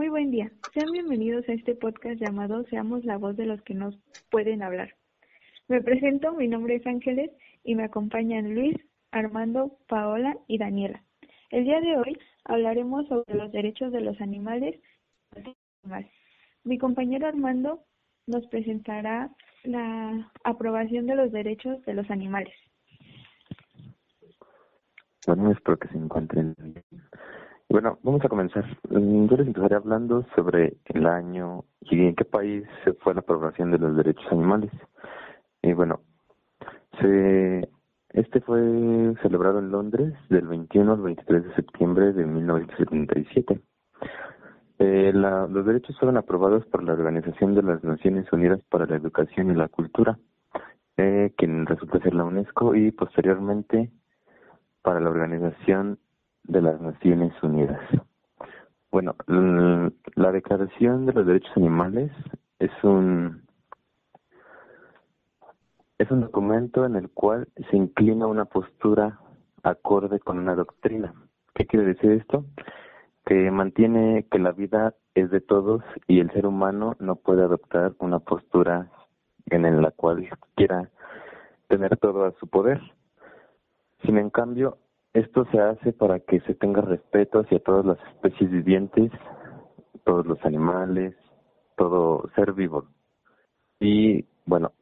Muy buen día. Sean bienvenidos a este podcast llamado Seamos la voz de los que nos pueden hablar. Me presento, mi nombre es Ángeles y me acompañan Luis, Armando, Paola y Daniela. El día de hoy hablaremos sobre los derechos de los animales. Mi compañero Armando nos presentará la aprobación de los derechos de los animales. Bueno, espero que se encuentren bien. Bueno, vamos a comenzar. Mm, yo les empezaré hablando sobre el año y en qué país se fue la aprobación de los derechos animales. Y bueno, se, este fue celebrado en Londres del 21 al 23 de septiembre de 1977. Eh, la, los derechos fueron aprobados por la Organización de las Naciones Unidas para la Educación y la Cultura, eh, quien resulta ser la UNESCO, y posteriormente para la Organización de las Naciones Unidas. Bueno, la Declaración de los Derechos Animales es un es un documento en el cual se inclina una postura acorde con una doctrina. ¿Qué quiere decir esto? Que mantiene que la vida es de todos y el ser humano no puede adoptar una postura en la cual quiera tener todo a su poder. Sin en cambio, esto se hace para que se tenga respeto hacia todas las especies vivientes, todos los animales, todo ser vivo. Y bueno,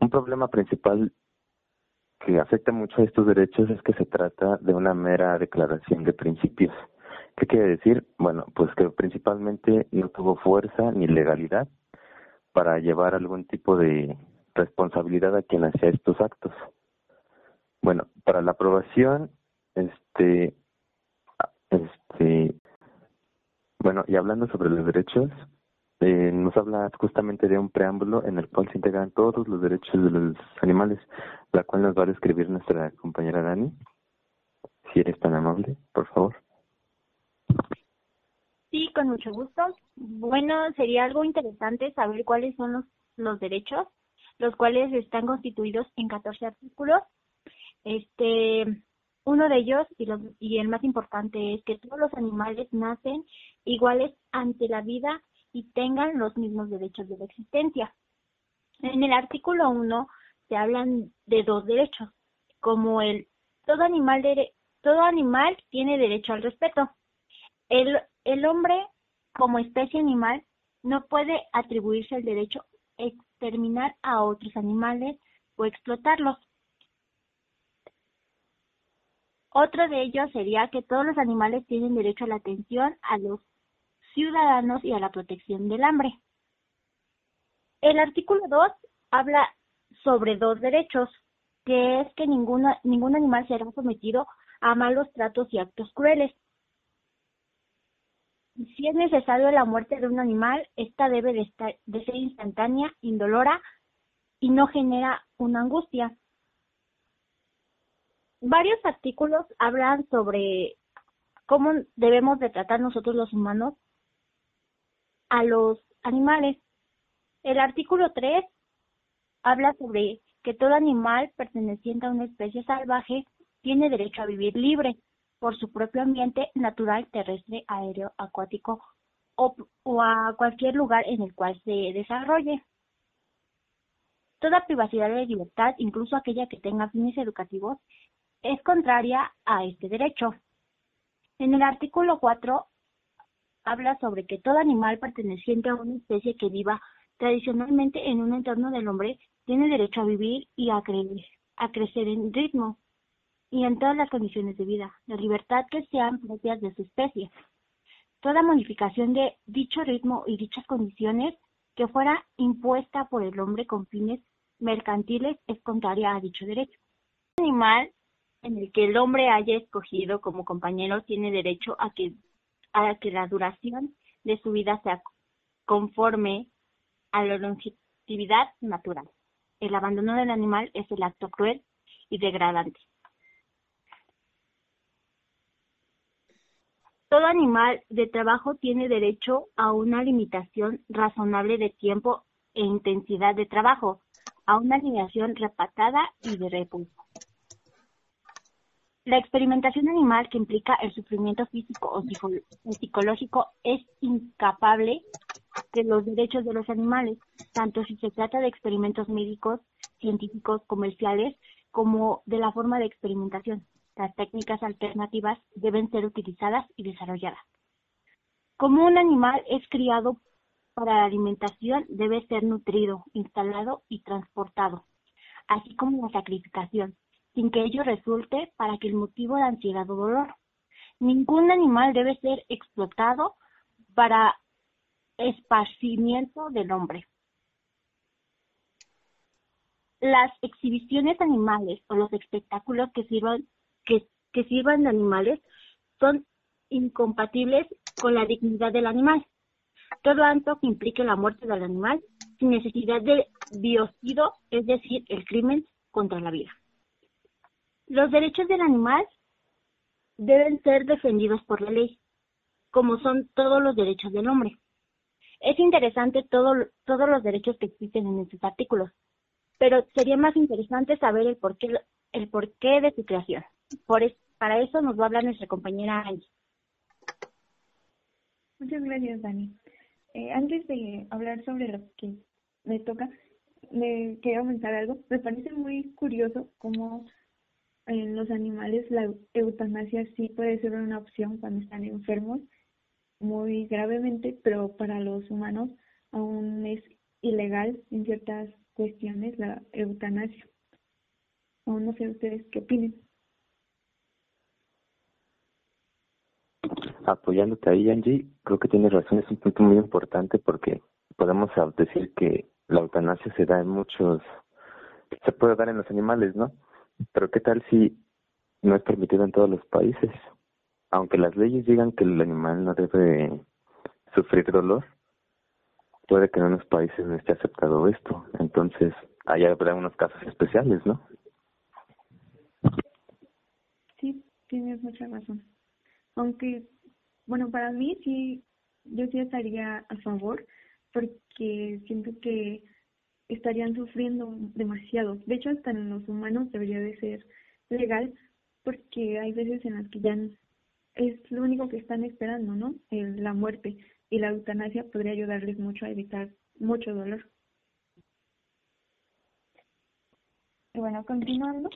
un problema principal que afecta mucho a estos derechos es que se trata de una mera declaración de principios. ¿Qué quiere decir? Bueno, pues que principalmente no tuvo fuerza ni legalidad para llevar algún tipo de responsabilidad a quien hacía estos actos. Bueno, para la aprobación, este, este, bueno, y hablando sobre los derechos, eh, nos habla justamente de un preámbulo en el cual se integran todos los derechos de los animales, la cual nos va a describir nuestra compañera Dani. Si eres tan amable, por favor. Sí, con mucho gusto. Bueno, sería algo interesante saber cuáles son los, los derechos, los cuales están constituidos en 14 artículos este, uno de ellos y, y el más importante es que todos los animales nacen iguales ante la vida y tengan los mismos derechos de la existencia. En el artículo 1 se hablan de dos derechos, como el todo animal todo animal tiene derecho al respeto. El, el hombre como especie animal no puede atribuirse el derecho a exterminar a otros animales o explotarlos. Otro de ellos sería que todos los animales tienen derecho a la atención a los ciudadanos y a la protección del hambre. El artículo 2 habla sobre dos derechos, que es que ningún animal será sometido a malos tratos y actos crueles. Si es necesario la muerte de un animal, esta debe de, estar, de ser instantánea, indolora y no genera una angustia varios artículos hablan sobre cómo debemos de tratar nosotros los humanos a los animales. El artículo 3 habla sobre que todo animal perteneciente a una especie salvaje tiene derecho a vivir libre por su propio ambiente natural, terrestre, aéreo, acuático o, o a cualquier lugar en el cual se desarrolle. Toda privacidad de libertad, incluso aquella que tenga fines educativos, es contraria a este derecho. En el artículo 4 habla sobre que todo animal perteneciente a una especie que viva tradicionalmente en un entorno del hombre tiene derecho a vivir y a, crecer en ritmo y en todas las condiciones de vida, de libertad que sean propias de su especie. Toda modificación de dicho ritmo y dichas condiciones que fuera impuesta por el hombre con fines mercantiles es contraria a dicho derecho. Un animal en el que el hombre haya escogido como compañero tiene derecho a que, a que la duración de su vida sea conforme a la longevidad natural. El abandono del animal es el acto cruel y degradante. Todo animal de trabajo tiene derecho a una limitación razonable de tiempo e intensidad de trabajo, a una alineación repatada y de reposo. La experimentación animal que implica el sufrimiento físico o psicológico es incapable de los derechos de los animales, tanto si se trata de experimentos médicos, científicos, comerciales, como de la forma de experimentación. Las técnicas alternativas deben ser utilizadas y desarrolladas. Como un animal es criado para la alimentación, debe ser nutrido, instalado y transportado, así como la sacrificación, sin que ello resulte para que el motivo de ansiedad o dolor. Ningún animal debe ser explotado para esparcimiento del hombre. Las exhibiciones animales o los espectáculos que sirvan, que, que sirvan de animales son incompatibles con la dignidad del animal. Todo acto que implique la muerte del animal sin necesidad de biocido, es decir, el crimen contra la vida. Los derechos del animal deben ser defendidos por la ley, como son todos los derechos del hombre. Es interesante todo, todos los derechos que existen en estos artículos, pero sería más interesante saber el porqué, el porqué de su creación. Por para eso nos va a hablar nuestra compañera Angie. Muchas gracias, Dani. Eh, antes de hablar sobre lo que me toca, me quería comentar algo. Me parece muy curioso cómo en los animales la eutanasia sí puede ser una opción cuando están enfermos muy gravemente, pero para los humanos aún es ilegal en ciertas cuestiones la eutanasia. Aún no sé ustedes qué opinen. Apoyándote ahí, Angie, creo que tienes razón, es un punto muy importante porque podemos decir que la eutanasia se da en muchos, se puede dar en los animales, ¿no? Pero ¿qué tal si no es permitido en todos los países? aunque las leyes digan que el animal no debe sufrir dolor, puede que en unos países no esté aceptado esto. Entonces, ahí habrá unos casos especiales, ¿no? Sí, tienes mucha razón. Aunque, bueno, para mí sí, yo sí estaría a favor, porque siento que estarían sufriendo demasiado. De hecho, hasta en los humanos debería de ser legal, porque hay veces en las que ya es lo único que están esperando, ¿no? la muerte y la eutanasia podría ayudarles mucho a evitar mucho dolor. Y bueno, continuando,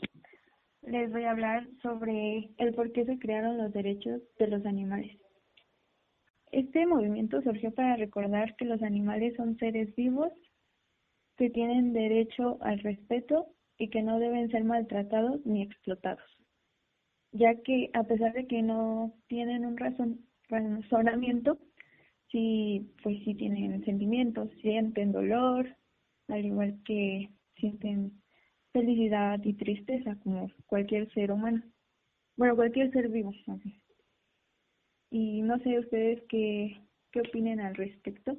les voy a hablar sobre el por qué se crearon los derechos de los animales. Este movimiento surgió para recordar que los animales son seres vivos que tienen derecho al respeto y que no deben ser maltratados ni explotados ya que a pesar de que no tienen un razonamiento, sí, pues sí tienen sentimientos, sienten dolor, al igual que sienten felicidad y tristeza como cualquier ser humano. Bueno, cualquier ser vivo. Y no sé ustedes qué, qué opinen al respecto.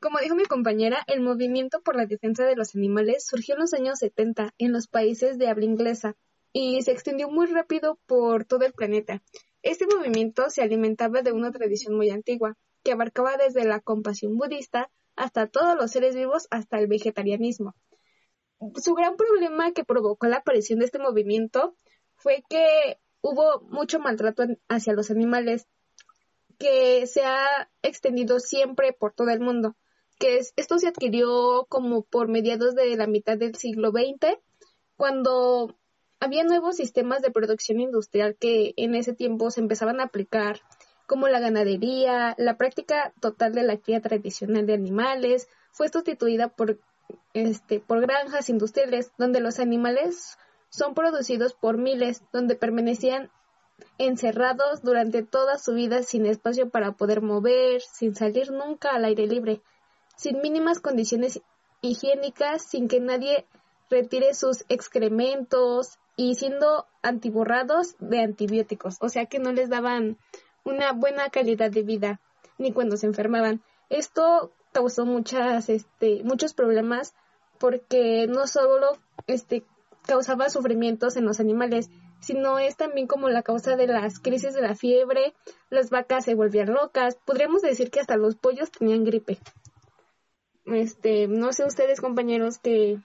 Como dijo mi compañera, el movimiento por la defensa de los animales surgió en los años 70 en los países de habla inglesa, y se extendió muy rápido por todo el planeta. Este movimiento se alimentaba de una tradición muy antigua, que abarcaba desde la compasión budista hasta todos los seres vivos hasta el vegetarianismo. Su gran problema que provocó la aparición de este movimiento fue que hubo mucho maltrato hacia los animales que se ha extendido siempre por todo el mundo, que esto se adquirió como por mediados de la mitad del siglo XX, cuando había nuevos sistemas de producción industrial que en ese tiempo se empezaban a aplicar, como la ganadería, la práctica total de la cría tradicional de animales, fue sustituida por, este, por granjas industriales donde los animales son producidos por miles, donde permanecían encerrados durante toda su vida sin espacio para poder mover, sin salir nunca al aire libre, sin mínimas condiciones higiénicas, sin que nadie retire sus excrementos, y siendo antiborrados de antibióticos, o sea que no les daban una buena calidad de vida ni cuando se enfermaban. Esto causó muchas, este, muchos problemas porque no solo este, causaba sufrimientos en los animales, sino es también como la causa de las crisis de la fiebre, las vacas se volvían locas, podríamos decir que hasta los pollos tenían gripe. Este, no sé ustedes compañeros que,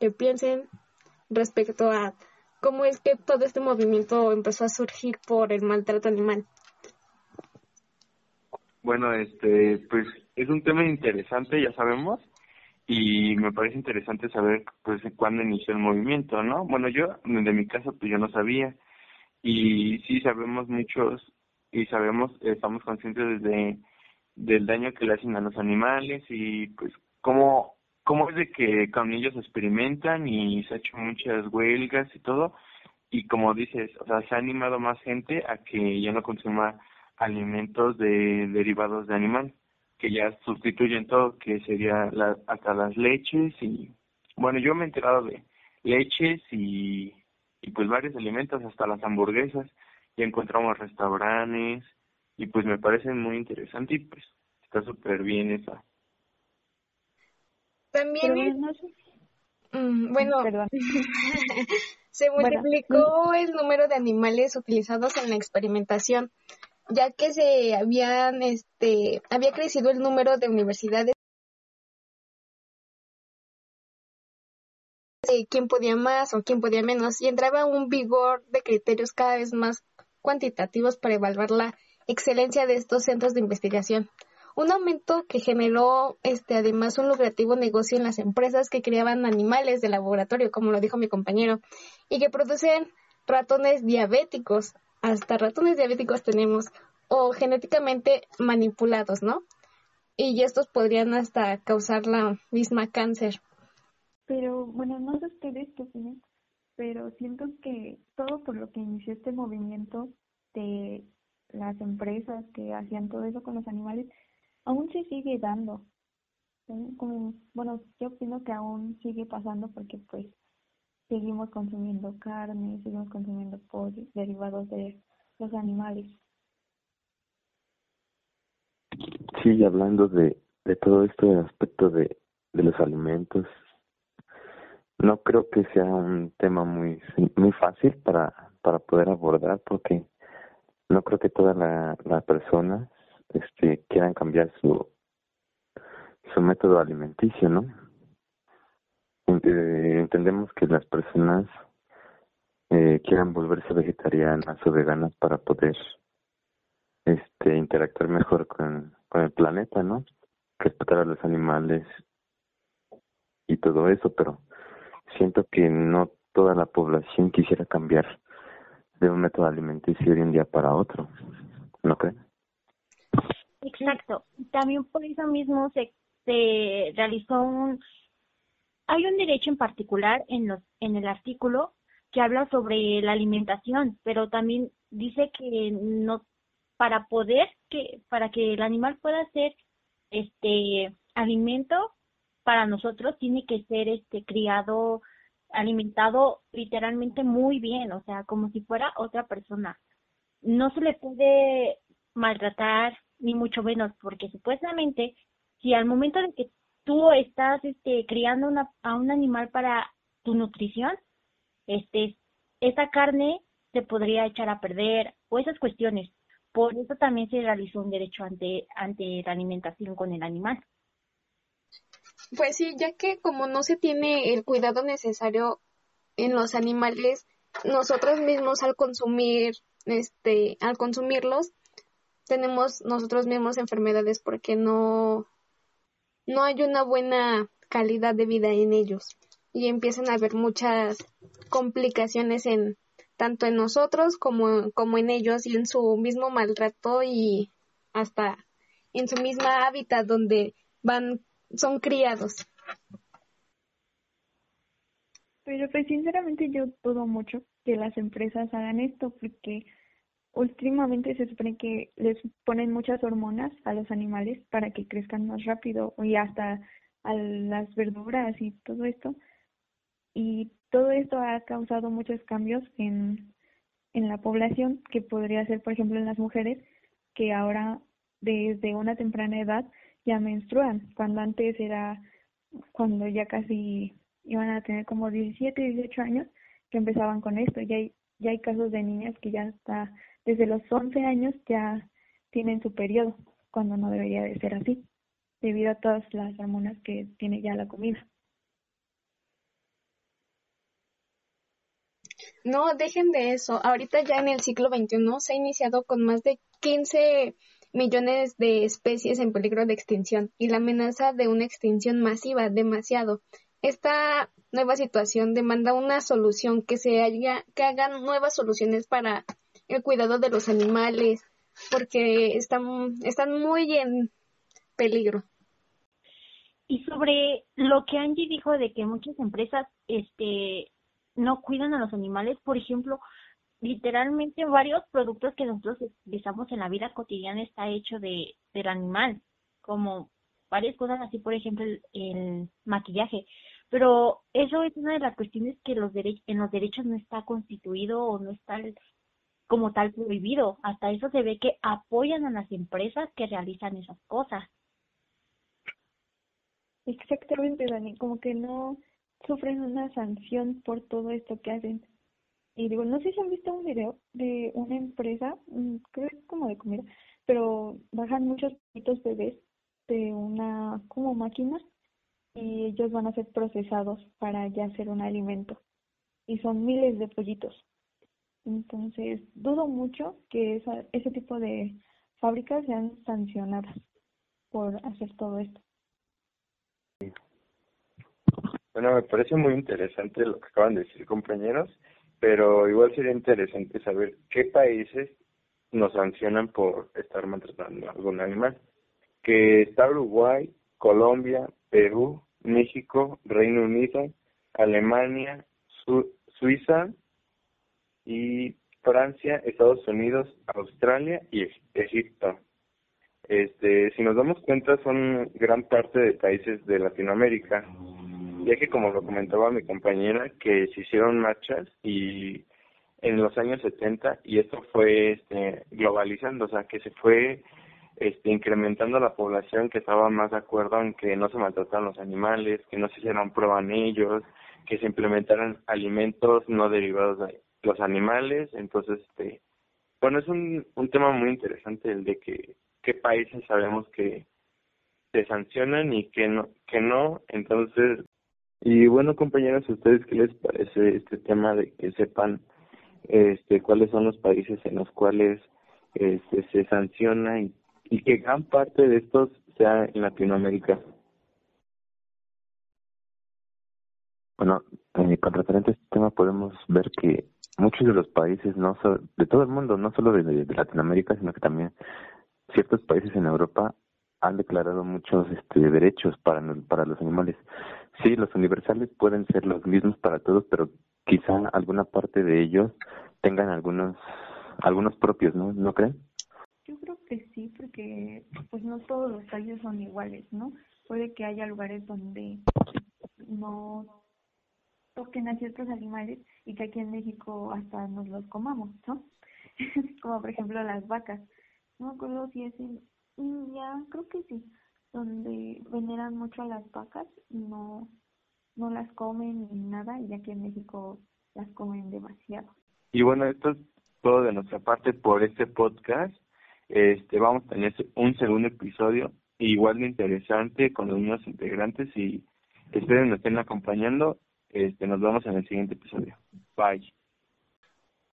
que piensen respecto a cómo es que todo este movimiento empezó a surgir por el maltrato animal. Bueno, este, pues es un tema interesante, ya sabemos, y me parece interesante saber pues cuándo inició el movimiento, ¿no? Bueno, yo de mi caso pues yo no sabía y sí sabemos muchos y sabemos estamos conscientes de del daño que le hacen a los animales y pues cómo cómo es de que con ellos experimentan y se ha hecho muchas huelgas y todo. Y como dices, o sea, se ha animado más gente a que ya no consuma alimentos de derivados de animal que ya sustituyen todo, que sería la, hasta las leches y, bueno, yo me he enterado de leches y, y pues varios alimentos, hasta las hamburguesas, ya encontramos restaurantes y pues me parecen muy interesantes y pues está súper bien esa. También, mm, bueno, se multiplicó el número de animales utilizados en la experimentación ya que se habían, este, había crecido el número de universidades de quién podía más o quién podía menos y entraba un vigor de criterios cada vez más cuantitativos para evaluar la excelencia de estos centros de investigación. Un aumento que generó este además un lucrativo negocio en las empresas que criaban animales de laboratorio, como lo dijo mi compañero, y que producen ratones diabéticos, hasta ratones diabéticos tenemos o genéticamente manipulados, ¿no? Y estos podrían hasta causar la misma cáncer. Pero bueno, no sé ustedes qué opinan, pero siento que todo por lo que inició este movimiento de las empresas que hacían todo eso con los animales, aún se sigue dando. Como, bueno, yo opino que aún sigue pasando porque pues seguimos consumiendo carne, seguimos consumiendo pollo, derivados de los animales. Sí, hablando de, de todo este aspecto de, de los alimentos, no creo que sea un tema muy muy fácil para para poder abordar porque no creo que todas las la personas este quieran cambiar su su método alimenticio, ¿no? Eh, entendemos que las personas eh, quieran volverse vegetarianas o veganas para poder este interactuar mejor con, con el planeta, ¿no? Respetar a los animales y todo eso, pero siento que no toda la población quisiera cambiar de un método alimenticio de un día para otro, ¿no creen? Exacto. También por eso mismo se, se realizó un hay un derecho en particular en los en el artículo que habla sobre la alimentación, pero también dice que no para poder que para que el animal pueda ser este alimento para nosotros tiene que ser este criado alimentado literalmente muy bien, o sea, como si fuera otra persona. No se le puede maltratar ni mucho menos porque supuestamente si al momento de que tú estás este, criando una, a un animal para tu nutrición, este, esa carne se podría echar a perder o esas cuestiones. Por eso también se realizó un derecho ante, ante la alimentación con el animal. Pues sí, ya que como no se tiene el cuidado necesario en los animales, nosotros mismos al consumir, este, al consumirlos, tenemos nosotros mismos enfermedades porque no, no hay una buena calidad de vida en ellos. Y empiezan a haber muchas complicaciones en tanto en nosotros como, como en ellos y en su mismo maltrato y hasta en su misma hábitat donde van son criados. Pero pues sinceramente yo dudo mucho que las empresas hagan esto porque últimamente se supone que les ponen muchas hormonas a los animales para que crezcan más rápido y hasta a las verduras y todo esto. Y todo esto ha causado muchos cambios en, en la población, que podría ser, por ejemplo, en las mujeres, que ahora desde una temprana edad ya menstruan, cuando antes era cuando ya casi iban a tener como 17, 18 años que empezaban con esto. Ya hay, ya hay casos de niñas que ya está desde los 11 años ya tienen su periodo, cuando no debería de ser así, debido a todas las hormonas que tiene ya la comida. No, dejen de eso. Ahorita ya en el siglo XXI se ha iniciado con más de 15 millones de especies en peligro de extinción y la amenaza de una extinción masiva, demasiado. Esta nueva situación demanda una solución, que se haya, que hagan nuevas soluciones para el cuidado de los animales, porque están, están muy en peligro. Y sobre lo que Angie dijo de que muchas empresas este no cuidan a los animales, por ejemplo, literalmente varios productos que nosotros utilizamos en la vida cotidiana está hecho de del animal, como varias cosas así, por ejemplo, el, maquillaje. Pero eso es una de las cuestiones que los en los derechos no está constituido o no está como tal prohibido. Hasta eso se ve que apoyan a las empresas que realizan esas cosas. Exactamente, Dani, como que no sufren una sanción por todo esto que hacen. Y digo, no sé si han visto un video de una empresa, mm, creo que es como de comida, pero bajan muchos pollitos bebés de una como máquina y ellos van a ser procesados para ya hacer un alimento. Y son miles de pollitos. Entonces, dudo mucho que esa, ese tipo de fábricas sean sancionadas por hacer todo esto. Bueno, me parece muy interesante lo que acaban de decir compañeros, pero igual sería interesante saber qué países nos sancionan por estar maltratando a algún animal. Que está Uruguay, Colombia, Perú, México, Reino Unido, Alemania, Suiza y Francia, Estados Unidos, Australia y Egipto. Este, si nos damos cuenta, son gran parte de países de Latinoamérica ya que como lo comentaba mi compañera, que se hicieron marchas y en los años 70 y esto fue este, globalizando, o sea, que se fue este, incrementando la población que estaba más de acuerdo en que no se maltrataran los animales, que no se hicieran prueba en ellos, que se implementaran alimentos no derivados de los animales, entonces, este, bueno, es un, un tema muy interesante el de que qué países sabemos que se sancionan y que no, que no, entonces y bueno, compañeros, ¿a ustedes qué les parece este tema de que sepan este cuáles son los países en los cuales este, se sanciona y, y que gran parte de estos sea en Latinoamérica? Bueno, eh, con referente a este tema podemos ver que muchos de los países, no de todo el mundo, no solo de, de Latinoamérica, sino que también ciertos países en Europa han declarado muchos este, derechos para, para los animales. Sí, los universales pueden ser los mismos para todos, pero quizá alguna parte de ellos tengan algunos algunos propios, ¿no? ¿No creen? Yo creo que sí, porque pues no todos los países son iguales, ¿no? Puede que haya lugares donde no toquen a ciertos animales y que aquí en México hasta nos los comamos, ¿no? Como por ejemplo las vacas. No me acuerdo si es en India, creo que sí, donde veneran mucho a las vacas no, no las comen ni nada, y aquí en México las comen demasiado. Y bueno, esto es todo de nuestra parte por este podcast. Este, vamos a tener un segundo episodio igual de interesante con los nuevos integrantes y esperen nos estén acompañando. Este, nos vemos en el siguiente episodio. Bye.